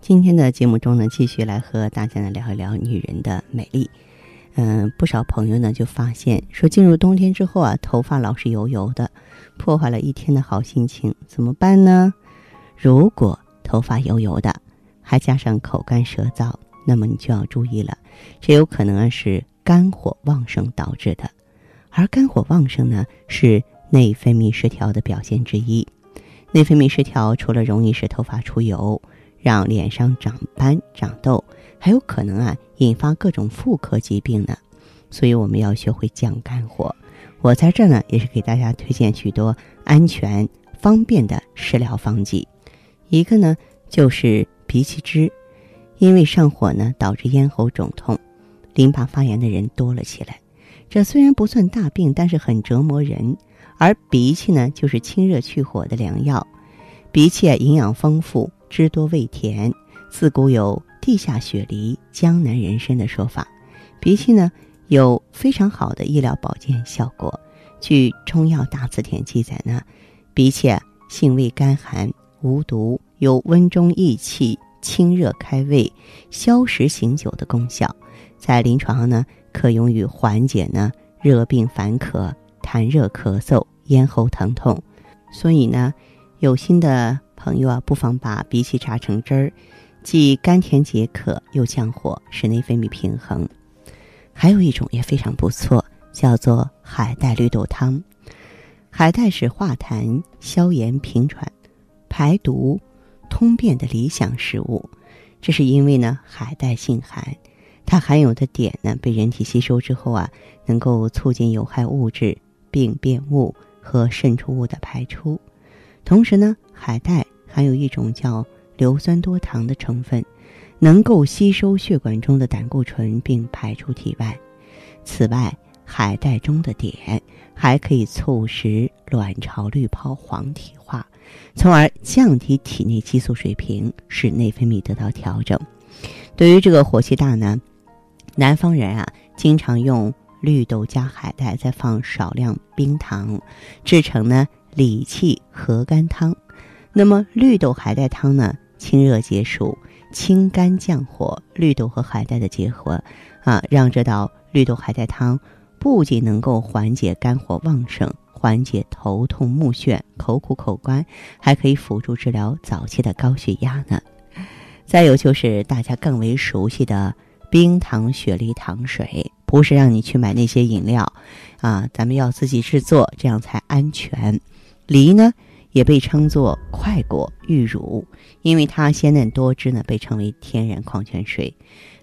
今天的节目中呢，继续来和大家呢聊一聊女人的美丽。嗯，不少朋友呢就发现说，进入冬天之后啊，头发老是油油的，破坏了一天的好心情，怎么办呢？如果头发油油的，还加上口干舌燥，那么你就要注意了，这有可能啊是肝火旺盛导致的。而肝火旺盛呢，是内分泌失调的表现之一。内分泌失调除了容易使头发出油，让脸上长斑、长痘，还有可能啊引发各种妇科疾病呢。所以我们要学会降肝火。我在这呢也是给大家推荐许多安全、方便的食疗方剂。一个呢就是荸荠汁，因为上火呢导致咽喉肿痛、淋巴发炎的人多了起来。这虽然不算大病，但是很折磨人。而荸荠呢就是清热去火的良药。荸荠营养丰富。汁多味甜，自古有“地下雪梨，江南人参”的说法。荸荠呢有非常好的医疗保健效果。据《中药大辞典》记载呢，荸荠性味甘寒，无毒，有温中益气、清热开胃、消食醒酒的功效。在临床上呢，可用于缓解呢热病烦渴、痰热咳嗽、咽喉疼痛。所以呢，有心的。朋友啊，不妨把荸荠榨成汁儿，既甘甜解渴，又降火，使内分泌平衡。还有一种也非常不错，叫做海带绿豆汤。海带是化痰、消炎、平喘、排毒、通便的理想食物。这是因为呢，海带性寒，它含有的碘呢，被人体吸收之后啊，能够促进有害物质、病变物和渗出物的排出。同时呢，海带含有一种叫硫酸多糖的成分，能够吸收血管中的胆固醇并排出体外。此外，海带中的碘还可以促使卵巢滤泡黄体化，从而降低体内激素水平，使内分泌得到调整。对于这个火气大呢，南方人啊，经常用绿豆加海带，再放少量冰糖，制成呢。理气和肝汤，那么绿豆海带汤呢？清热解暑、清肝降火。绿豆和海带的结合，啊，让这道绿豆海带汤不仅能够缓解肝火旺盛，缓解头痛目眩、口苦口干，还可以辅助治疗早期的高血压呢。再有就是大家更为熟悉的冰糖雪梨糖水，不是让你去买那些饮料，啊，咱们要自己制作，这样才安全。梨呢，也被称作快果玉乳，因为它鲜嫩多汁呢，被称为天然矿泉水。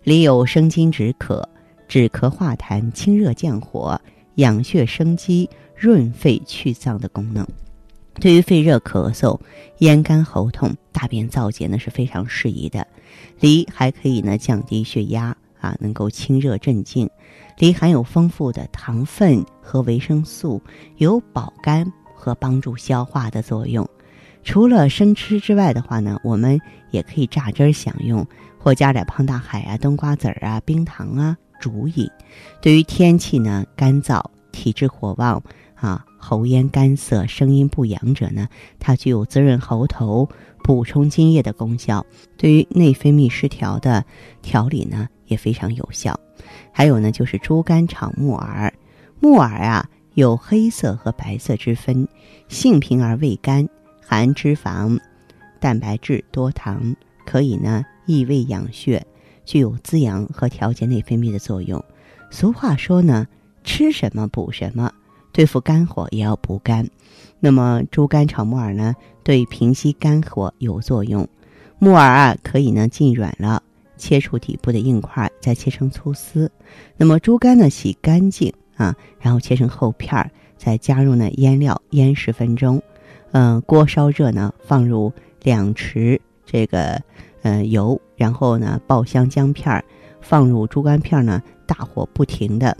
梨有生津止渴、止咳化痰、清热降火、养血生肌、润肺去脏的功能。对于肺热咳嗽、咽干喉痛、大便燥结呢，是非常适宜的。梨还可以呢降低血压啊，能够清热镇静。梨含有丰富的糖分和维生素，有保肝。和帮助消化的作用，除了生吃之外的话呢，我们也可以榨汁儿享用，或加点胖大海啊、冬瓜子儿啊、冰糖啊煮饮。对于天气呢干燥、体质火旺啊、喉咽干涩、声音不扬者呢，它具有滋润喉头、补充津液的功效。对于内分泌失调的调理呢，也非常有效。还有呢，就是猪肝炒木耳，木耳啊。有黑色和白色之分，性平而味甘，含脂肪、蛋白质、多糖，可以呢益胃养血，具有滋养和调节内分泌的作用。俗话说呢，吃什么补什么，对付肝火也要补肝。那么猪肝炒木耳呢，对平息肝火有作用。木耳啊，可以呢浸软了，切除底部的硬块，再切成粗丝。那么猪肝呢，洗干净。啊，然后切成厚片儿，再加入呢腌料，腌十分钟。嗯，锅烧热呢，放入两匙这个呃油，然后呢爆香姜片儿，放入猪肝片呢，大火不停的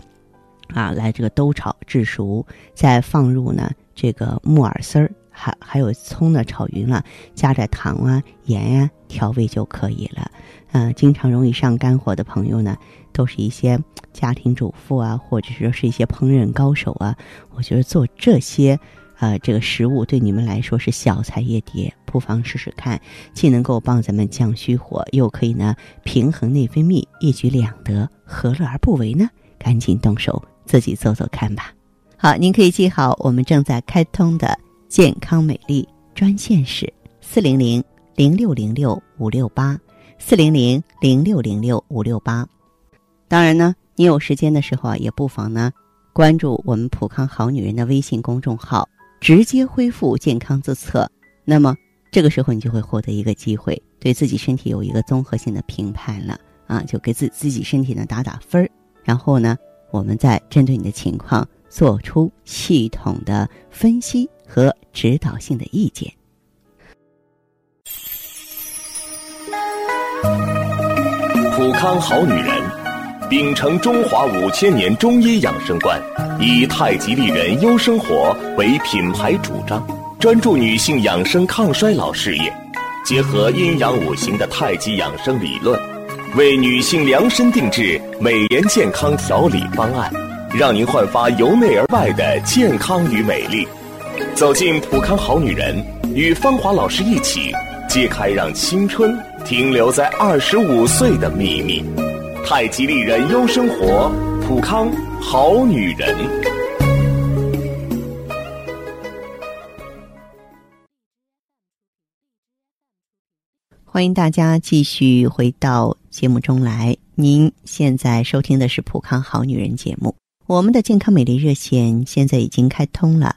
啊来这个兜炒至熟，再放入呢这个木耳丝儿，还还有葱呢炒匀了，加点糖啊盐呀调味就可以了。嗯，经常容易上肝火的朋友呢，都是一些 家庭主妇啊，或者说是一些烹饪高手啊，我觉得做这些。呃，这个食物对你们来说是小菜一碟，不妨试试看，既能够帮咱们降虚火，又可以呢平衡内分泌，一举两得，何乐而不为呢？赶紧动手，自己做做看吧。好，您可以记好我们正在开通的健康美丽专线是四零零零六零六五六八四零零零六零六五六八。当然呢，你有时间的时候啊，也不妨呢关注我们普康好女人的微信公众号。直接恢复健康自测，那么这个时候你就会获得一个机会，对自己身体有一个综合性的评判了啊，就给自自己身体呢打打分儿，然后呢，我们再针对你的情况做出系统的分析和指导性的意见。普康好女人。秉承中华五千年中医养生观，以太极丽人优生活为品牌主张，专注女性养生抗衰老事业，结合阴阳五行的太极养生理论，为女性量身定制美颜健康调理方案，让您焕发由内而外的健康与美丽。走进普康好女人，与芳华老师一起揭开让青春停留在二十五岁的秘密。太极丽人优生活，普康好女人。欢迎大家继续回到节目中来。您现在收听的是普康好女人节目。我们的健康美丽热线现在已经开通了，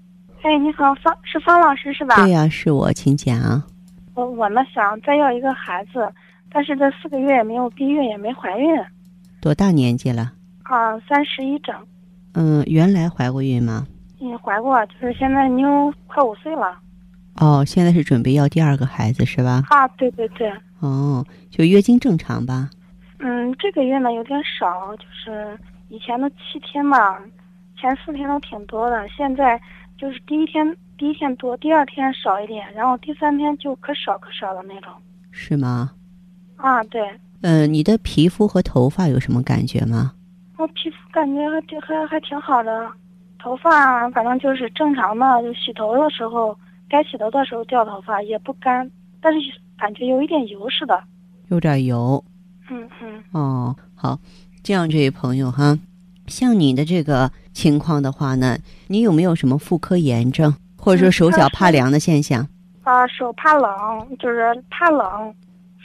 哎，你好，方是方老师是吧？对呀，是我，请讲。我我呢想再要一个孩子。但是这四个月也没有避孕，也没怀孕。多大年纪了？啊，三十一整。嗯，原来怀过孕吗？嗯，怀过，就是现在妞快五岁了。哦，现在是准备要第二个孩子是吧？啊，对对对。哦，就月经正常吧？嗯，这个月呢有点少，就是以前的七天嘛，前四天都挺多的，现在就是第一天第一天多，第二天少一点，然后第三天就可少可少的那种。是吗？啊，对，嗯，你的皮肤和头发有什么感觉吗？我皮肤感觉还还还挺好的，头发反正就是正常的，就洗头的时候该洗头的时候掉头发也不干，但是感觉有一点油似的，有点油。嗯嗯。哦，好，这样这位朋友哈，像你的这个情况的话呢，你有没有什么妇科炎症，或者说手脚怕凉的现象？啊，手怕冷，就是怕冷。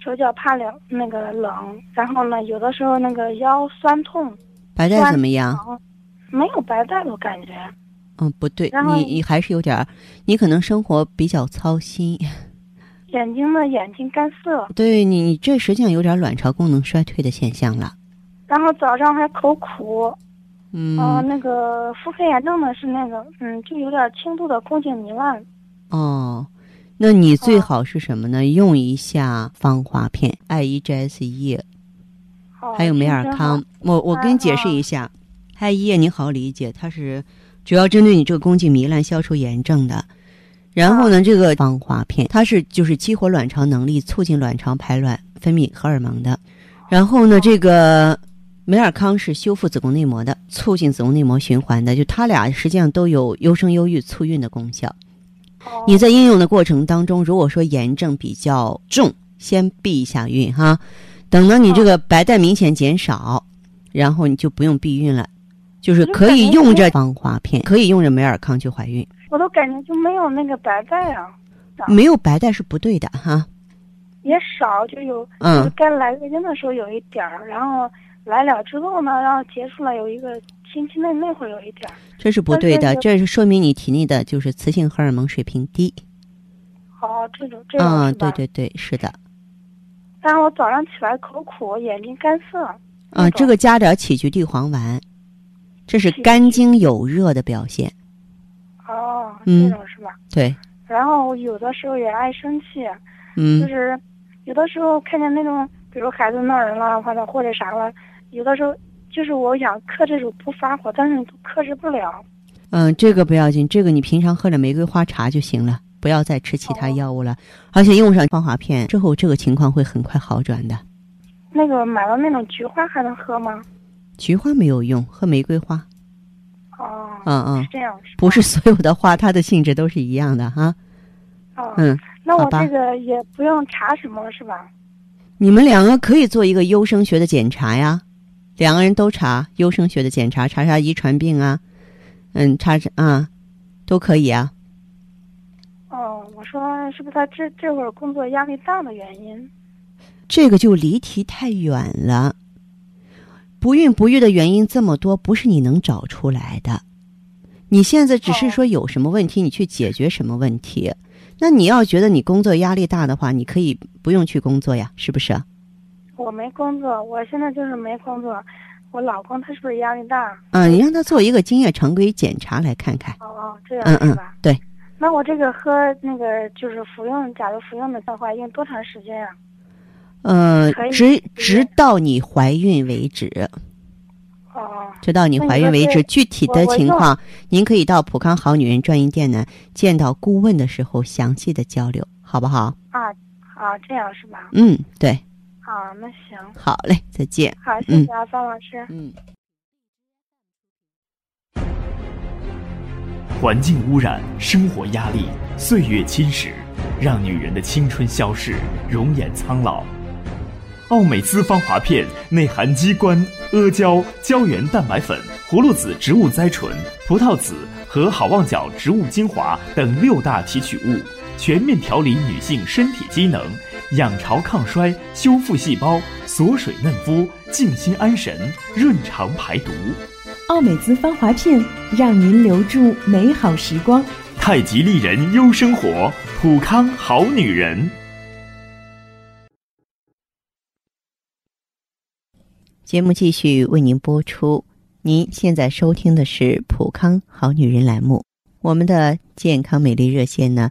手脚怕凉，那个冷，然后呢，有的时候那个腰酸痛。白带怎么样？没有白带，我感觉。嗯，不对，你你还是有点，你可能生活比较操心。眼睛呢，眼睛干涩。对你，你这实际上有点卵巢功能衰退的现象了。然后早上还口苦。嗯。啊，那个妇科炎症呢是那个，嗯，就有点轻度的宫颈糜烂。哦。那你最好是什么呢？用一下芳华片、艾依 G S 液，还有美尔康。我我跟你解释一下，艾依液你好理解，它是主要针对你这个宫颈糜烂、消除炎症的。然后呢，这个芳华片它是就是激活卵巢能力，促进卵巢排卵、分泌荷尔蒙的。然后呢，这个美尔康是修复子宫内膜的，促进子宫内膜循环的。就它俩实际上都有优生优育、促孕的功效。你在应用的过程当中，如果说炎症比较重，先避一下孕哈。等到你这个白带明显减少，然后你就不用避孕了，就是可以用着芳华片，可以用着美尔康去怀孕。我都感觉就没有那个白带啊。没有白带是不对的哈。也少，就有嗯就是该来月经的时候有一点儿，然后来了之后呢，然后结束了有一个星期内那会儿有一点儿。这是不对的，这是说明你体内的就是雌性荷尔蒙水平低。哦，这种这种啊、是吧？对对对，是的。然后我早上起来口苦，眼睛干涩。啊、那种这个加点杞菊地黄丸，这是肝经有热的表现。哦，嗯这种是吧？对，然后有的时候也爱生气，嗯就嗯是有的时候看见那种，比如孩子闹人了，或者或者啥了，有的时候就是我想克制住不发火，但是都克制不了。嗯，这个不要紧，这个你平常喝点玫瑰花茶就行了，不要再吃其他哦药物了。而且用上芳华片之后，这个情况会很快好转的。那个买了那种菊花还能喝吗？菊花没有用，喝玫瑰花。哦，嗯嗯是，这样，是不是所有的花它的性质都是一样的哈。哦，嗯，那我这个也不用查什么是吧？你们两个可以做一个优生学的检查呀，两个人都查优生学的检查，查查遗传病啊，嗯，查查啊，都可以啊。哦，我说是不是他这这会儿工作压力大的原因？这个就离题太远了。不孕不育的原因这么多，不是你能找出来的。你现在只是说有什么问题，你去解决什么问题。那你要觉得你工作压力大的话，你可以不用去工作呀，是不是？我没工作，我现在就是没工作。我老公他是不是压力大？嗯，你让他做一个精液常规检查来看看。哦哦，这样嗯嗯是吧？，对，那我这个喝那个就是服用，假如服用的话，用多长时间呀、呃可，以直直到你怀孕为止，哦，直到你怀孕为止。具体的情况，您可以到普康好女人专营店呢，见到顾问的时候详细的交流，好不好？啊啊，这样是吧？嗯，对，啊，那行，好嘞，再见。好，谢谢啊，方老师。嗯。环境污染、生活压力、岁月侵蚀，让女人的青春消逝，容颜苍老。奥美姿芳华片内含鸡冠、阿胶、胶原蛋白粉、葫芦籽植物甾醇、葡萄籽和好望角植物精华等六大提取物，全面调理女性身体机能，养巢抗衰，修复细胞，锁水嫩肤，静心安神，润肠排毒。奥美姿芳华片，让您留住美好时光。太极丽人优生活，普康好女人。节目继续为您播出。您现在收听的是《普康好女人》栏目，我们的健康美丽热线呢，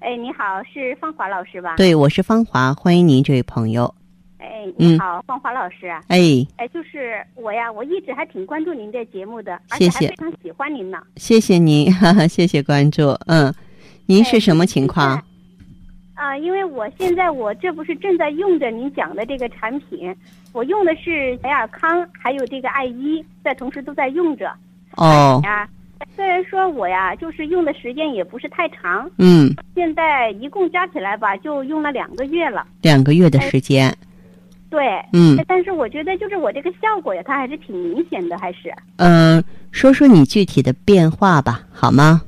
哎，你好，是芳华老师吧？。对我是芳华，欢迎您，这位朋友。哎，嗯你好，芳华老师。哎，哎，就是我呀，我一直还挺关注您这节目的，而谢谢且还非常喜欢您呢。谢谢您，哈哈，谢谢关注。嗯，您是什么情况？啊、因为我现在我这不是正在用着您讲的这个产品，我用的是小雅康，还有这个爱伊，在同时都在用着哦，呀。虽然说我呀，就是用的时间也不是太长，嗯，现在一共加起来吧，就用了两个月了。两个月的时间。对，嗯哎但是我觉得就是我这个效果呀，它还是挺明显的，还是。嗯、说说你具体的变化吧，好吗？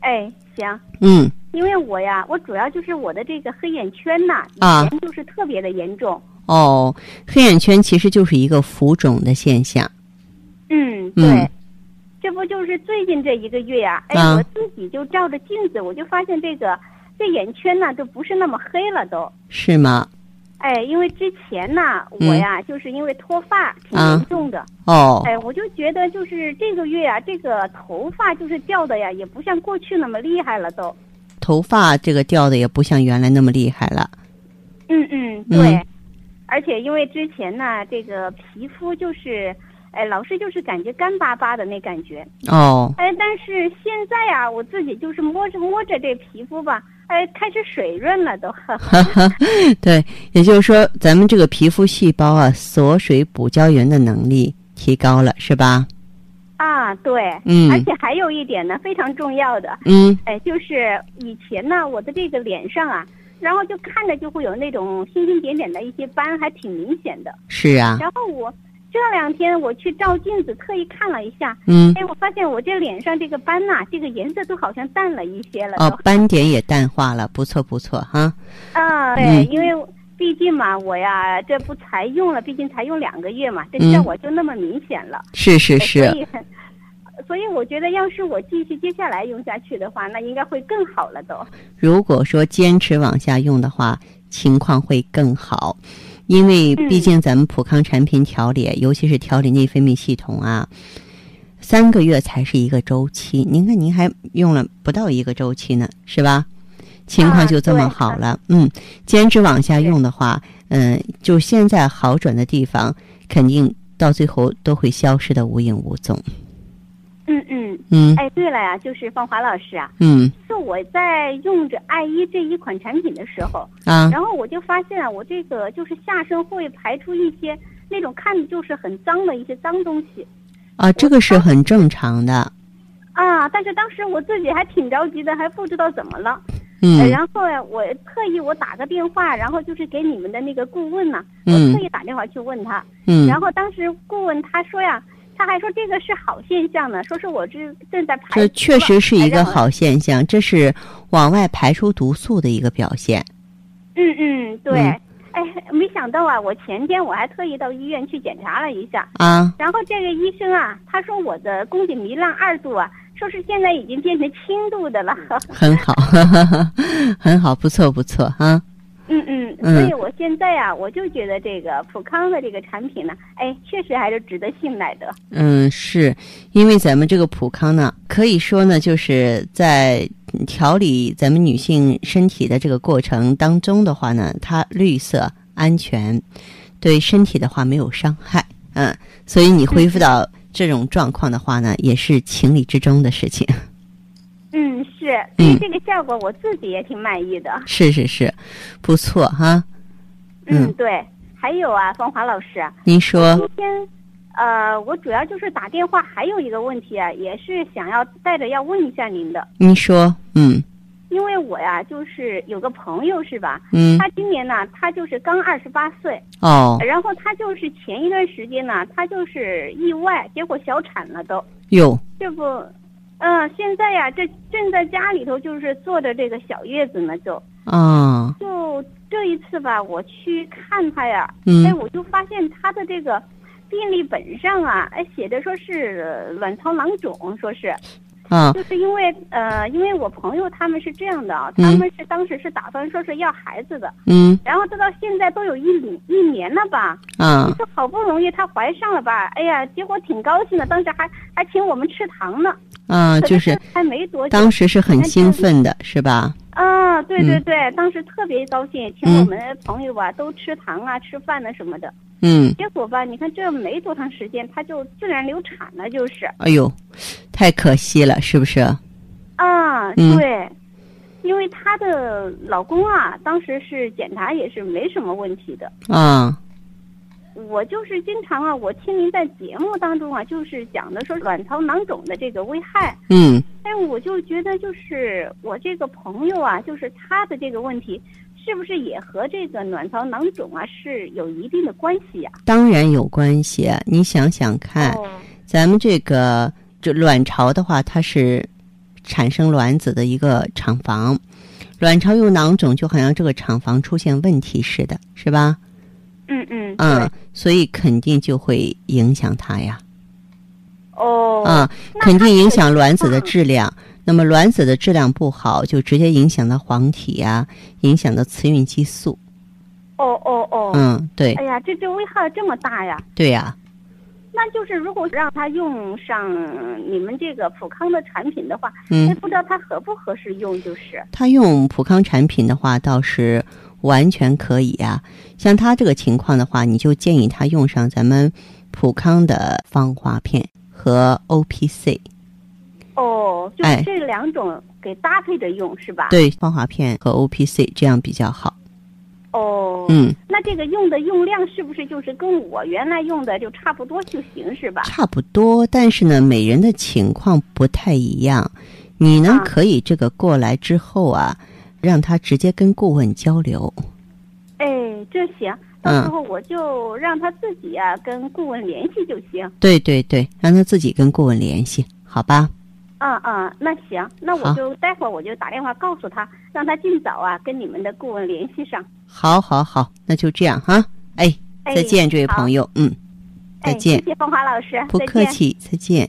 哎，行，嗯，因为我呀，我主要就是我的这个黑眼圈呐，啊以前就是特别的严重。哦，黑眼圈其实就是一个浮肿的现象。嗯，嗯对，这不就是最近这一个月呀、哎，啊我自己就照着镜子，我就发现这个这眼圈呢，都不是那么黑了都。是吗？哎，因为之前呢，嗯我呀、就是因为脱发挺啊严重的，哦，哎，我就觉得就是这个月呀、这个头发就是掉的呀，也不像过去那么厉害了都。头发这个掉的也不像原来那么厉害了。嗯嗯，嗯对，而且因为之前呢，这个皮肤就是，哎，老是就是感觉干巴巴的那感觉，哦，哎，但是现在啊，我自己就是摸着摸着这皮肤吧，哎，开始水润了都。对，也就是说，咱们这个皮肤细胞啊，锁水补胶原的能力提高了，是吧？啊，对，嗯，而且还有一点呢，非常重要的，嗯，哎，就是以前呢，我的这个脸上啊，然后就看着就会有那种星星点点的一些斑，还挺明显的。是啊。然后我这两天我去照镜子，特意看了一下，嗯，哎，我发现我这脸上这个斑呐，这个颜色都好像淡了一些了。哦，斑点也淡化了，不错不错哈。啊，对，因为毕竟嘛，我呀，这不才用了，毕竟才用两个月嘛，这效果就那么明显了。是是是。所以，所以我觉得，要是我继续接下来用下去的话，那应该会更好了都。如果说坚持往下用的话，情况会更好，因为毕竟咱们普康产品调理，尤其是调理内分泌系统啊，三个月才是一个周期。您看，您还用了不到一个周期呢，是吧？情况就这么好了，嗯，坚持往下用的话，嗯，就现在好转的地方，肯定到最后都会消失的无影无踪。嗯嗯嗯，哎，对了呀，就是芳华老师啊，嗯，就我在用着爱伊这一款产品的时候啊，然后我就发现啊，我这个就是下身会排出一些那种看着就是很脏的一些脏东西。啊，这个是很正常的。啊，但是当时我自己还挺着急的，还不知道怎么了。嗯，然后呀，我特意我打个电话，然后就是给你们的那个顾问呢，我特意打电话去问他。嗯，然后当时顾问他说呀。他还说这个是好现象呢，说是我这正在排。这确实是一个好现象，这是往外排出毒素的一个表现。嗯嗯，对。哎，没想到啊，我前天我还特意到医院去检查了一下。啊。然后这个医生啊，他说我的宫颈糜烂二度啊，说是现在已经变成轻度的了。很好，很好，不错不错哈。嗯嗯，所以我现在啊，我就觉得这个普康的这个产品呢，哎，确实还是值得信赖的。嗯，是因为咱们这个普康呢，可以说呢，就是在调理咱们女性身体的这个过程当中的话呢，它绿色、安全，对身体的话没有伤害。嗯，所以你恢复到这种状况的话呢，也是情理之中的事情。嗯，是，对这个效果我自己也挺满意的。是是是，不错哈。嗯，对，还有啊，芳华老师，您说。今天，呃，我主要就是打电话，还有一个问题啊，也是想要带着要问一下您的。您说，嗯。因为我呀，就是有个朋友是吧？嗯。他今年呢，他就是刚二十八岁。哦。然后他就是前一段时间呢，他就是意外，结果小产了都。哟。这不。嗯，现在呀，这正在家里头就是坐着这个小月子呢，就。啊，就这一次吧，我去看他呀，嗯，哎，我就发现他的这个病历本上啊，哎，写的说是卵巢囊肿，说是。啊，就是因为呃，因为我朋友他们是这样的啊，他们是当时是打算说是要孩子的，嗯，然后这到现在都有一一年了吧，啊，你说好不容易她怀上了吧，哎呀，结果挺高兴的，当时还还请我们吃糖呢，啊，就是还没多久，当时是很兴奋的，是吧？啊，对对对，当时特别高兴，请我们朋友吧都吃糖啊、吃饭啊什么的。嗯，结果吧，你看这没多长时间，她就自然流产了，就是。哎呦，太可惜了，是不是？啊，对，因为她的老公啊，当时是检查也是没什么问题的。啊。我就是经常啊，我听您在节目当中啊，就是讲的说卵巢囊肿的这个危害。嗯。但我就觉得，就是我这个朋友啊，就是他的这个问题，是不是也和这个卵巢囊肿啊是有一定的关系呀？当然有关系，你想想看，咱们这个这卵巢的话，它是产生卵子的一个厂房，卵巢有囊肿，就好像这个厂房出现问题似的，是吧？嗯嗯。嗯，所以肯定就会影响它呀。哦。啊，肯定影响卵子的质量。那么卵子的质量不好，就直接影响到黄体呀，影响到雌孕激素。哦哦哦。嗯，对。哎呀，这这危害这么大呀！对呀。那就是如果让他用上你们这个普康的产品的话，嗯，不知道他合不合适用，就是。他用普康产品的话，倒是完全可以啊。像他这个情况的话，你就建议他用上咱们普康的芳华片和 O P C。哦，就哎是这两种给搭配着用是吧？。对，芳华片和 O P C 这样比较好。哦。嗯，那这个用的用量是不是就是跟我原来用的就差不多就行是吧？差不多，但是呢，每人的情况不太一样。你呢，啊可以这个过来之后啊，让他直接跟顾问交流。哎，这行，到时候我就让他自己啊跟顾问联系就行。对对对，让他自己跟顾问联系，好吧？嗯嗯，那行，那我就待会儿我就打电话告诉他，让他尽早啊跟你们的顾问联系上。好，好，好，那就这样哈。哎，哎再见，这位朋友。嗯，再哎见谢谢芳华老师，不再见。客气，再见。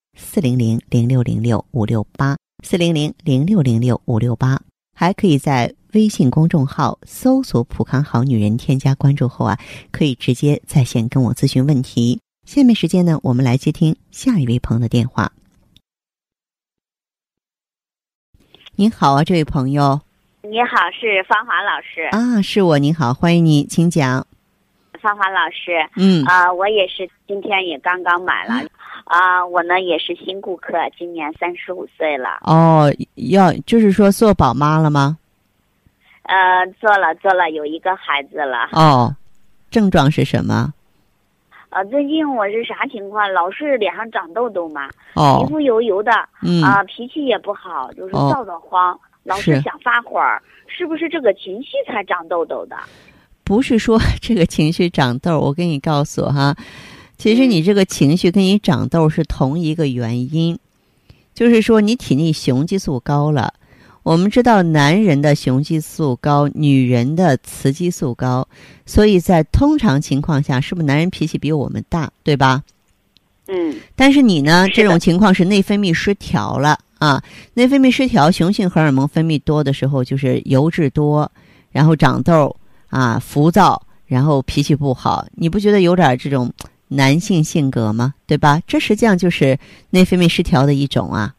四零零零六零六五六八四零零零六零六五六八，还可以在微信公众号搜索“普康好女人”，添加关注后啊，可以直接在线跟我咨询问题。下面时间呢，我们来接听下一位朋友的电话。您好啊，这位朋友你好，是芳华老师。啊，是我，您好，欢迎你，请讲。芳华老师，嗯啊、我也是今天也刚刚买了，啊、我呢也是新顾客，今年三十五岁了，哦，要就是说做宝妈了吗？呃，做了做了，有一个孩子了。哦，症状是什么？呃，最近我是啥情况？老是脸上长痘痘嘛，皮哦，肤油油的，嗯，啊、脾气也不好，就是哦躁得慌，老是是想发火儿，是不是这个情绪才长痘痘的？不是说 这个情绪长痘，我给你告诉哈，其实嗯你这个情绪跟你长痘是同一个原因，就是说你体内雄激素高了。我们知道男人的雄激素高，女人的雌激素高，所以在通常情况下，是不是男人脾气比我们大，对吧？嗯但是你呢，这种情况是内分泌失调了啊，内分泌失调，雄性荷尔蒙分泌多的时候，就是油脂多，然后长痘啊，浮躁，然后脾气不好，你不觉得有点这种男性性格吗？对吧？这实际上就是内分泌失调的一种啊。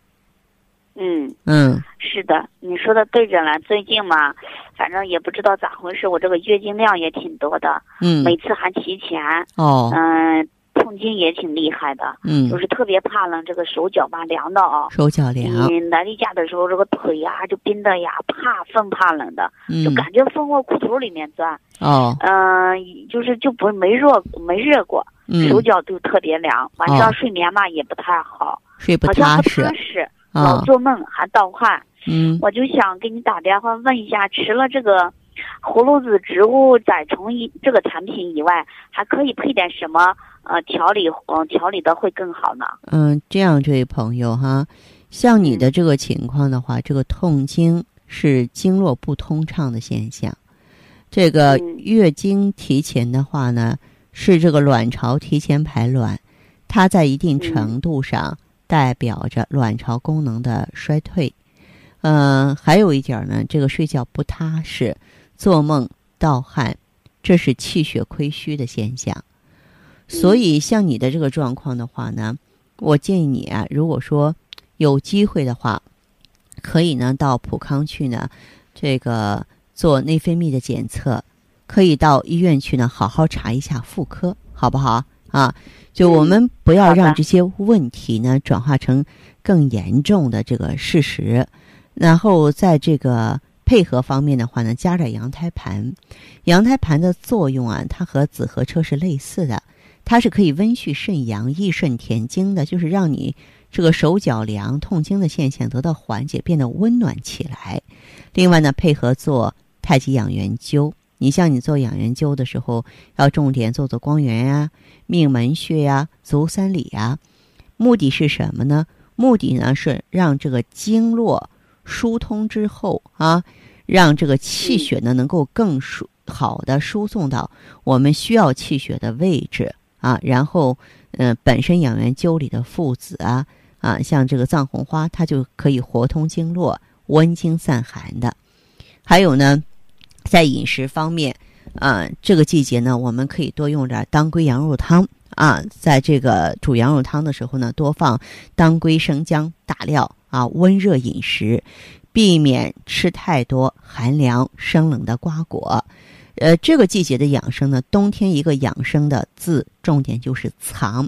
嗯。嗯是的，你说的对着了。最近嘛，反正也不知道咋回事，我这个月经量也挺多的，嗯每次还提前，哦嗯、痛经也挺厉害的，嗯。就，是特别怕冷，这个手脚吧凉的啊。手脚凉，你来例假的时候，这个腿呀、就冰的呀，怕风怕冷的，就嗯感觉风往裤头里面钻。哦。嗯、就是就不没热没热过，嗯，手脚都特别凉，晚哦上睡眠嘛也不太好，睡不好像不踏实。老啊，做梦还盗汗。嗯。我就想给你打电话问一下，吃了这个葫芦籽植物甾虫一这个产品以外，还可以配点什么呃调理嗯调理的会更好呢？嗯，这样，这位朋友哈，像你的这个情况的话，这个痛经是经络不通畅的现象。这个嗯月经提前的话呢，是这个卵巢提前排卵，它在一定程度上代表着卵巢功能的衰退。嗯、还有一点儿呢，这个睡觉不踏实，做梦盗汗，这是气血亏虚的现象。所以，像你的这个状况的话呢，我建议你啊，如果说有机会的话，可以呢到普康去呢，这个做内分泌的检测，可以到医院去呢好好查一下妇科，好不好啊？就我们不要让这些问题呢转化成更严重的这个事实，然后在这个配合方面的话呢，加点羊胎盘。羊胎盘的作用啊，它和紫河车是类似的。它是可以温煦肾阳、益肾填精的，就是让你这个手脚凉、痛经的现象得到缓解，变得温暖起来。另外呢，配合做太极养元灸。你像你做养元灸的时候，要重点做做光源呀、命门穴呀、足三里呀。目的是什么呢？目的呢是让这个经络疏通之后啊，让这个气血呢能够更输好的输送到我们需要气血的位置啊。然后，嗯，本身养元灸里的附子啊啊，像这个藏红花，它就可以活通经络、温经散寒的。还有呢。在饮食方面，啊，这个季节呢，我们可以多用点当归羊肉汤啊。在这个煮羊肉汤的时候呢，多放当归、生姜、大料啊，温热饮食，避免吃太多寒凉生冷的瓜果。呃，这个季节的养生呢，冬天一个养生的字，重点就是藏。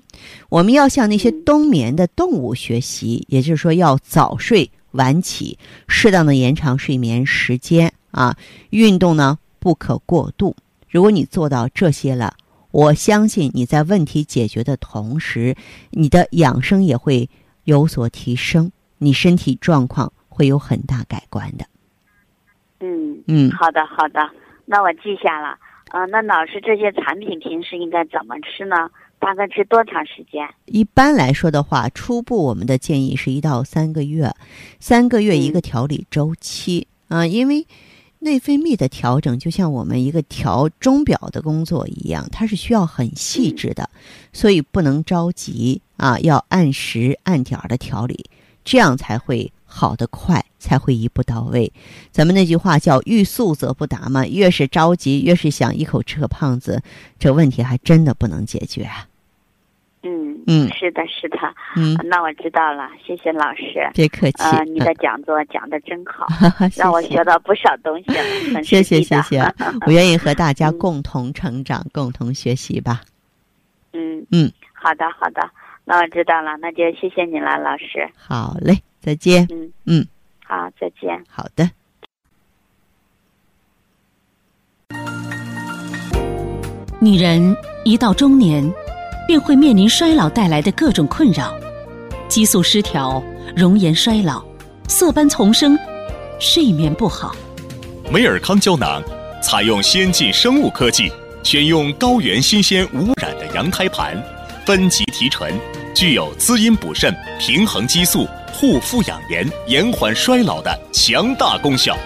我们要向那些冬眠的动物学习，也就是说，要早睡晚起，适当的延长睡眠时间。啊，运动呢不可过度。如果你做到这些了，我相信你在问题解决的同时，你的养生也会有所提升，你身体状况会有很大改观的。嗯嗯，好的好的，那我记下了。嗯，那老师这些产品平时应该怎么吃呢？大概吃多长时间？一般来说的话，初步我们的建议是一到三个月，三个月一个调理周期啊，因为。内分泌的调整就像我们一个调钟表的工作一样，它是需要很细致的，所以不能着急啊，要按时按点儿的调理，这样才会好得快，才会一步到位。咱们那句话叫“欲速则不达”嘛，越是着急，越是想一口吃个胖子，这问题还真的不能解决啊。嗯嗯，是的，是的，嗯，那我知道了，谢谢老师，别客气，呃，你的讲座讲的真好，让我学到不少东西，谢谢谢谢，我愿意和大家共同成长，共同学习吧。嗯。嗯，好的好的，那我知道了，那就谢谢你了，老师。好嘞，再见。嗯嗯，好，再见。好的。女人一到中年。便会面临衰老带来的各种困扰，激素失调、容颜衰老、色斑丛生、睡眠不好。美尔康胶囊采用先进生物科技，选用高原新鲜无污染的羊胎盘，分级提纯，具有滋阴补肾、平衡激素、护肤养颜、延缓衰老的强大功效。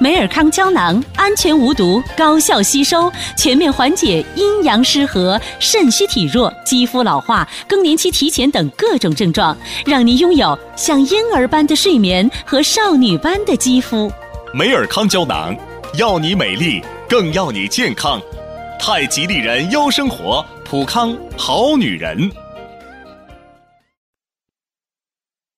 美尔康胶囊安全无毒，高效吸收，全面缓解阴阳失和、肾虚体弱、肌肤老化、更年期提前等各种症状，让您拥有像婴儿般的睡眠和少女般的肌肤。美尔康胶囊，要你美丽，更要你健康。太极丽人优生活，普康好女人。